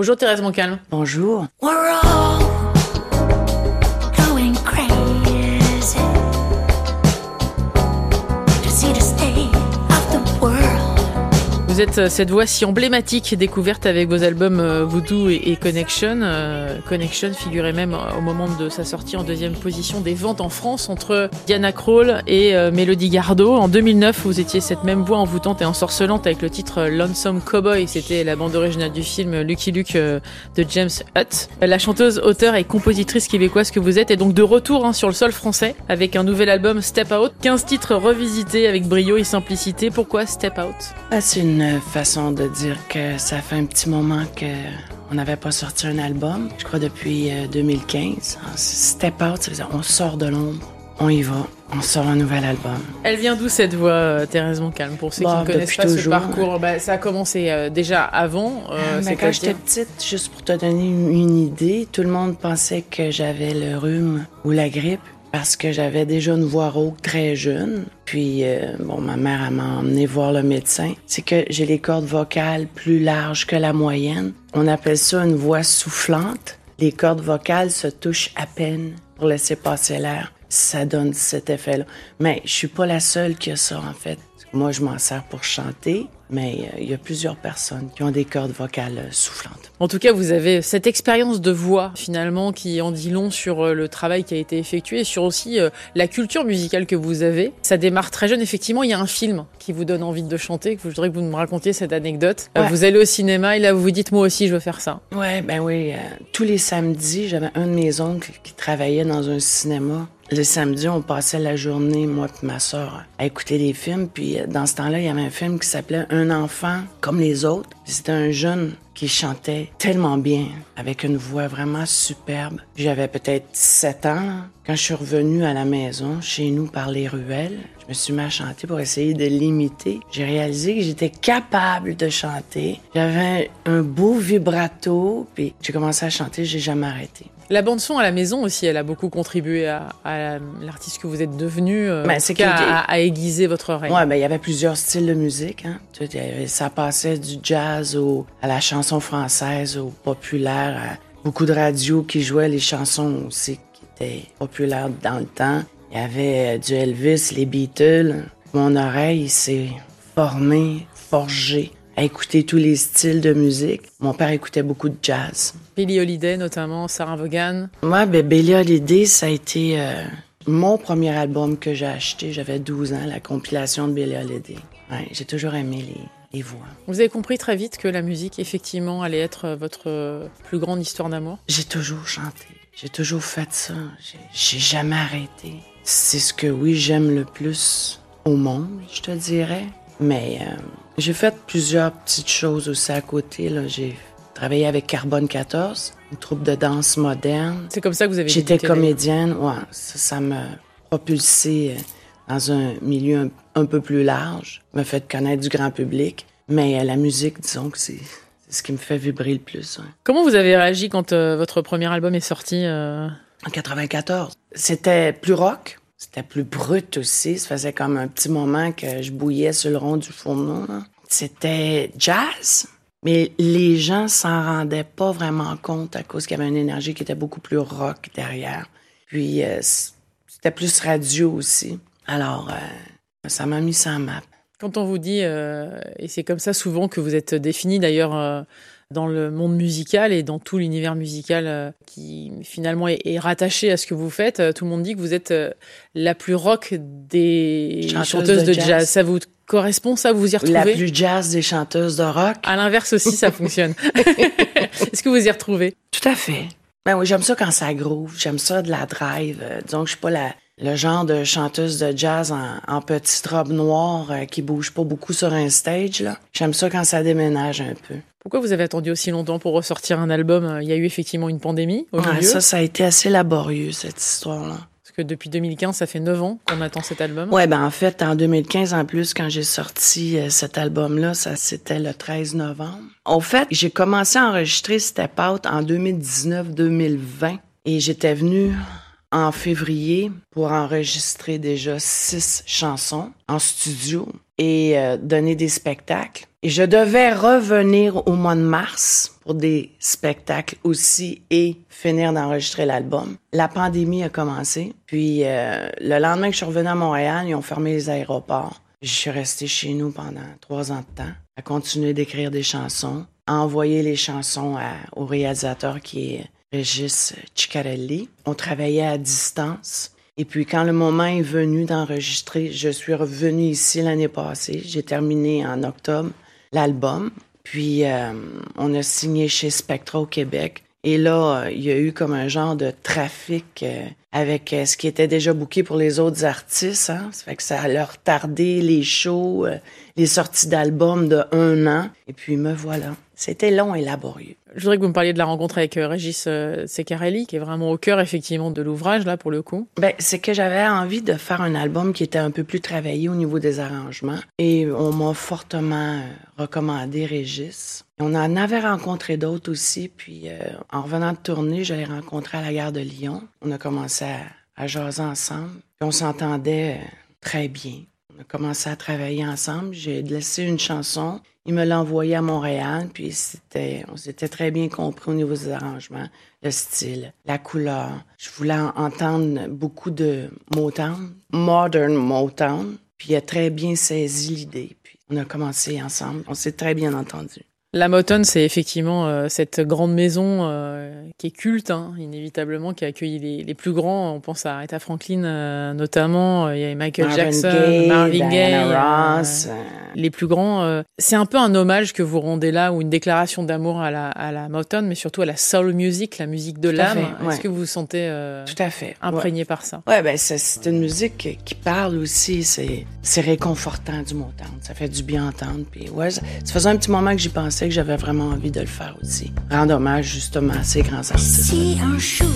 Bonjour Thérèse Moncalme. Bonjour. Êtes euh, cette voix si emblématique découverte avec vos albums euh, Voodoo et, Connection. Euh, Connection figurait même au moment de sa sortie en deuxième position des ventes en France entre Diana Krall et Mélodie Gardot. En 2009, vous étiez cette même voix envoûtante et ensorcelante avec le titre Lonesome Cowboy. C'était la bande originale du film Lucky Luke de James Hutt. La chanteuse, auteure et compositrice québécoise que vous êtes est donc de retour hein, sur le sol français avec un nouvel album Step Out. 15 titres revisités avec brio et simplicité. Pourquoi Step Out? Ah, C'est une façon de dire que ça fait un petit moment que on n'avait pas sorti un album, je crois depuis 2015. Euh, Step Out, on sort de l'ombre, on y va, on sort un nouvel album. Elle vient d'où cette voix, euh, Thérèse Moncalme Pour ceux qui bah, ne connaissent pas ce parcours, bah, ça a commencé euh, déjà avant. Euh, ah, quand j'étais petite, juste pour te donner une idée, tout le monde pensait que j'avais le rhume ou la grippe parce que j'avais déjà une voix rauque très jeune. Puis, euh, bon, ma mère m'a emmené voir le médecin. C'est que j'ai les cordes vocales plus larges que la moyenne. On appelle ça une voix soufflante. Les cordes vocales se touchent à peine pour laisser passer l'air. Ça donne cet effet-là. Mais je suis pas la seule qui a ça, en fait. Moi, je m'en sers pour chanter, mais euh, il y a plusieurs personnes qui ont des cordes vocales euh, soufflantes. En tout cas, vous avez cette expérience de voix, finalement, qui en dit long sur euh, le travail qui a été effectué et sur aussi la culture musicale que vous avez. Ça démarre très jeune. Effectivement, il y a un film qui vous donne envie de chanter. Je voudrais que vous me racontiez cette anecdote. Vous allez au cinéma et là, vous vous dites, moi aussi, je veux faire ça. Ouais, ben oui. tous les samedis, j'avais un de mes oncles qui travaillait dans un cinéma le samedi, on passait la journée, moi et ma soeur, à écouter des films. Puis euh, dans ce temps-là, il y avait un film qui s'appelait Un enfant comme les autres. C'était un jeune qui chantait tellement bien, avec une voix vraiment superbe. J'avais peut-être sept ans. Quand je suis revenue à la maison, chez nous, par les ruelles, je me suis mis à chanter pour essayer de l'imiter. J'ai réalisé que j'étais capable de chanter. J'avais un beau vibrato, puis j'ai commencé à chanter, j'ai jamais arrêté. La bande son à la maison aussi, elle a beaucoup contribué à, l'artiste que vous êtes devenu, euh, ben, c'est à, aiguiser votre oreille. Ouais, ben il y avait plusieurs styles de musique. Hein. Ça passait du jazz au, à la chanson française, au populaire, beaucoup de radios qui jouaient les chansons aussi qui étaient populaires dans le temps. Il y avait euh, du Elvis, les Beatles. Mon oreille s'est formée, forgée à écouter tous les styles de musique. Mon père écoutait beaucoup de jazz. Billie Holiday notamment, Sarah Vaughan. Moi, ben, Billie Holiday, ça a été euh, mon premier album que j'ai acheté. J'avais 12 ans, la compilation de Billie Holiday. Ouais, j'ai toujours aimé les, les voix. Vous avez compris très vite que la musique, effectivement, allait être votre plus grande histoire d'amour? J'ai toujours chanté. J'ai toujours fait ça. J'ai jamais arrêté. C'est ce que, oui, j'aime le plus au monde, je te dirais. Mais euh, j'ai fait plusieurs petites choses aussi à côté. J'ai travaillé avec Carbone 14, une troupe de danse moderne. C'est comme ça que vous avez J'étais comédienne, ouais. Ça m'a propulsé euh, dans un milieu un, peu plus large, m'a fait connaître du grand public. Mais euh, la musique, disons que c'est ce qui me fait vibrer le plus. Comment vous avez réagi quand euh, votre premier album est sorti En 94. C'était plus rock. C'était plus brut aussi. Ça faisait comme un petit moment que je bouillais sur le rond du fourneau. C'était jazz, mais les gens s'en rendaient pas vraiment compte à cause qu'il y avait une énergie qui était beaucoup plus rock derrière. Puis euh, c'était plus radio aussi. Alors, euh, ça m'a mis ça map. Quand on vous dit, euh, et c'est comme ça souvent que vous êtes défini d'ailleurs dans le monde musical et dans tout l'univers musical euh, qui finalement est, rattaché à ce que vous faites. Euh, tout le monde dit que vous êtes euh, la plus rock des chanteuses, de, jazz. Ça vous correspond, ça Vous y retrouvez La plus jazz des chanteuses de rock. À l'inverse aussi, ça fonctionne. Est-ce que vous y retrouvez? Tout à fait. Ben oui, j'aime ça quand ça groove. J'aime ça de la drive. Donc, je suis pas la le genre de chanteuse de jazz en, en petite robe noire euh, qui bouge pas beaucoup sur un stage. J'aime ça quand ça déménage un peu. Pourquoi vous avez attendu aussi longtemps pour ressortir un album? Il y a eu effectivement une pandémie au milieu. Ça, ça a été assez laborieux, cette histoire-là. Parce que depuis 2015, ça fait 9 ans qu'on attend cet album. Ouais, ben en fait, en 2015, en plus, quand j'ai sorti euh, cet album-là, ça c'était le 13 novembre. En fait, j'ai commencé à enregistrer Step Out en 2019-2020 et j'étais venue en février pour enregistrer déjà six chansons en studio et euh, donner des spectacles. Et je devais revenir au mois de mars pour des spectacles aussi et finir d'enregistrer l'album. La pandémie a commencé. Puis euh, le lendemain que je suis revenue à Montréal, ils ont fermé les aéroports. Je suis restée chez nous pendant trois ans de temps, à continuer d'écrire des chansons, à envoyer les chansons au réalisateur qui est Régis Ciccarelli. On travaillait à distance. Et puis quand le moment est venu d'enregistrer, je suis revenue ici l'année passée. J'ai terminé en octobre l'album. Puis euh, on a signé chez Spectra au Québec. Et là, euh, il y a eu comme un genre de trafic euh, avec ce qui était déjà booké pour les autres artistes. Hein? Ça fait que ça a leur tardé les shows, les sorties d'albums de un an. Et puis me voilà. C'était long et laborieux. Je voudrais que vous me parliez de la rencontre avec euh, Régis euh, Secarelli, qui est vraiment au cœur effectivement de l'ouvrage là pour le coup. Ben c'est que j'avais envie de faire un album qui était un peu plus travaillé au niveau des arrangements et on m'a fortement euh, recommandé Régis. On en avait rencontré d'autres aussi, puis en revenant de tournée, je l'ai rencontré à la gare de Lyon. On a commencé à, à jaser ensemble, puis on s'entendait très bien. A commencé à travailler ensemble. J'ai laissé une chanson il me l'a envoyé à Montréal, puis c'était, on s'était très bien compris au niveau des arrangements, le style, la couleur. Je voulais entendre beaucoup de Motown, modern Motown, puis il a très bien saisi l'idée. Puis on a commencé ensemble, on s'est très bien entendu. La Motown, c'est effectivement euh, cette grande maison euh, qui est culte, hein, inévitablement, qui a accueilli les, les, plus grands. On pense à Aretha Franklin euh, notamment, il y a Michael Jackson, Marvin Gaye, les plus grands. c'est un peu un hommage que vous rendez là, ou une déclaration d'amour à la, à la Motown, mais surtout à la soul music, la musique de l'âme. Est-ce que vous vous sentez Tout à fait. imprégné par ça? Ouais, ben c'est une musique qui parle aussi. C'est réconfortant du Motown. Ça fait du bien entendre. Puis ouais, ça faisait un petit moment que j'y pensais que j'avais vraiment envie de le faire aussi. Rendre hommage justement à ces grands artistes. Si un jour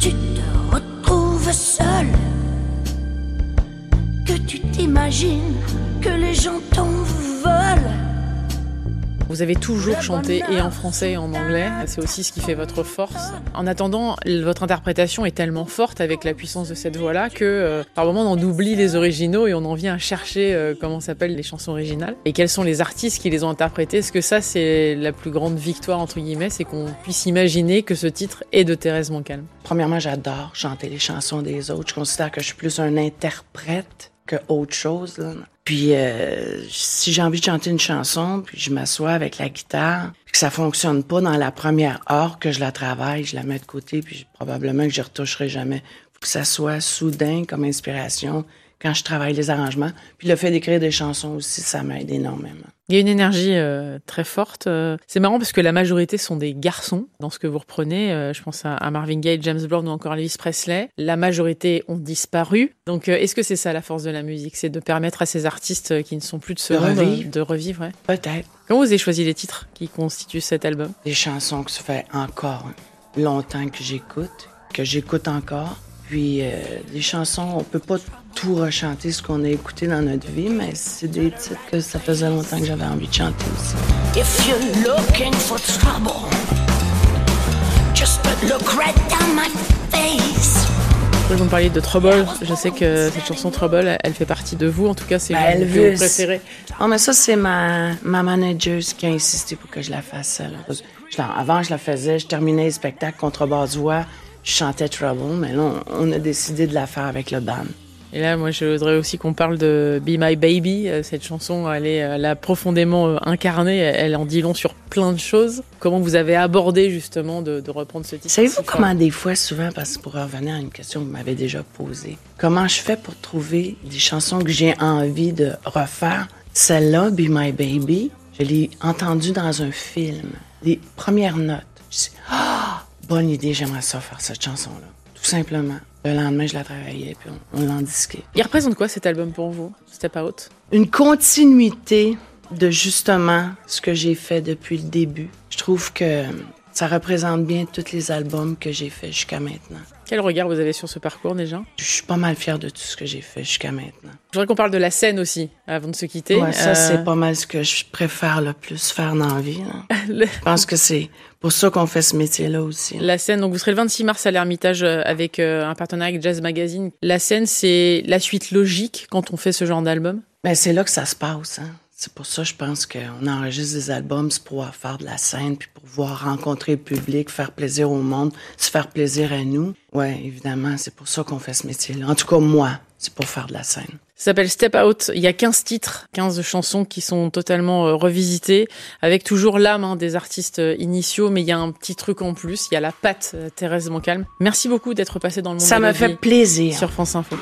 tu te retrouves seul, que tu t'imagines que les gens veulent vous avez toujours chanté et en français et en anglais. C'est aussi ce qui fait votre force. En attendant, votre interprétation est tellement forte avec la puissance de cette voix-là que euh, par moments on oublie les originaux et on en vient à chercher euh, comment s'appellent les chansons originales et quels sont les artistes qui les ont interprétées? Est-ce que ça c'est la plus grande victoire entre guillemets, c'est qu'on puisse imaginer que ce titre est de Thérèse Montcalm. Premièrement, j'adore chanter les chansons des autres. Je considère que je suis plus un interprète que autre chose. Puis euh, si j'ai envie de chanter une chanson, puis je m'assois avec la guitare, puis que ça fonctionne pas dans la première heure que je la travaille, je la mets de côté, puis probablement que je retoucherai jamais. Faut que ça soit soudain comme inspiration, quand je travaille les arrangements. Puis le fait d'écrire des chansons aussi, ça m'aide énormément. Il y a une énergie euh, très forte. Euh, c'est marrant parce que la majorité sont des garçons dans ce que vous reprenez. Euh, je pense à, Marvin Gaye, James Brown ou encore Elvis Presley. La majorité ont disparu. Donc est-ce que c'est ça la force de la musique? C'est de permettre à ces artistes qui ne sont plus de ce monde de revivre Peut-être. Comment vous avez choisi les titres qui constituent cet album? Des chansons que ça fait encore longtemps que j'écoute, que j'écoute encore. Puis des chansons, on peut pas tout rechanter ce qu'on a écouté dans notre vie, mais c'est des titres que ça faisait longtemps que j'avais envie de chanter aussi. If you're looking for trouble, just look right down my face. Vous me parliez de Trouble. Je sais que cette chanson Trouble, elle fait partie de vous. En tout cas, c'est ben, une de vos préférées. Oh, mais ça, c'est ma, ma manager qui a insisté pour que je la fasse. avant, je la faisais, je terminais les spectacles contre voix, je chantais Trouble, mais là, on, on a décidé de la faire avec le band. Et là, moi, je voudrais aussi qu'on parle de Be My Baby. Euh, cette chanson, elle est, elle a profondément euh, incarnée. Elle en dit long sur plein de choses. Comment vous avez abordé justement de, reprendre ce titre Savez-vous comment des fois, souvent, parce que pour revenir à une question que vous m'avez déjà posée, comment je fais pour trouver des chansons que j'ai envie de refaire? Celle-là, Be My Baby, je l'ai entendue dans un film. Les premières notes. Je dis, ah, bonne idée, j'aimerais ça faire cette chanson-là. Tout simplement. Le lendemain, je la travaillais, puis on, on l'en disquait. Il représente quoi cet album pour vous, Step Out? Une continuité de justement ce que j'ai fait depuis le début. Je trouve que Ça représente bien tous les albums que j'ai faits jusqu'à maintenant. Quel regard vous avez sur ce parcours déjà? Je suis pas mal fière de tout ce que j'ai fait jusqu'à maintenant. Je voudrais qu'on parle de la scène aussi, avant de se quitter. Ouais, ça, Euh, c'est pas mal ce que je préfère le plus faire dans la vie. le- Je pense que c'est pour ça qu'on fait ce métier-là aussi. La scène, donc vous serez le 26 mars à l'Ermitage euh, avec euh, un partenariat avec Jazz Magazine. La scène, c'est la suite logique quand on fait ce genre d'album? Ben, c'est là que ça se passe. Hein. C'est pour ça, je pense qu'on enregistre des albums, c'est pour pouvoir faire de la scène, puis pour pouvoir rencontrer le public, faire plaisir au monde, se faire plaisir à nous. Ouais, évidemment, c'est pour ça qu'on fait ce métier-là. En tout cas, moi, c'est pour faire de la scène. Ça s'appelle Step Out. Il y a 15 titres, 15 chansons qui sont totalement euh, revisitées, avec toujours l'âme hein, des artistes euh, initiaux, mais il y a un petit truc en plus. Il y a la patte euh, Thérèse Montcalm. Merci beaucoup d'être passé dans le monde Ça la fait plaisir. sur France Info.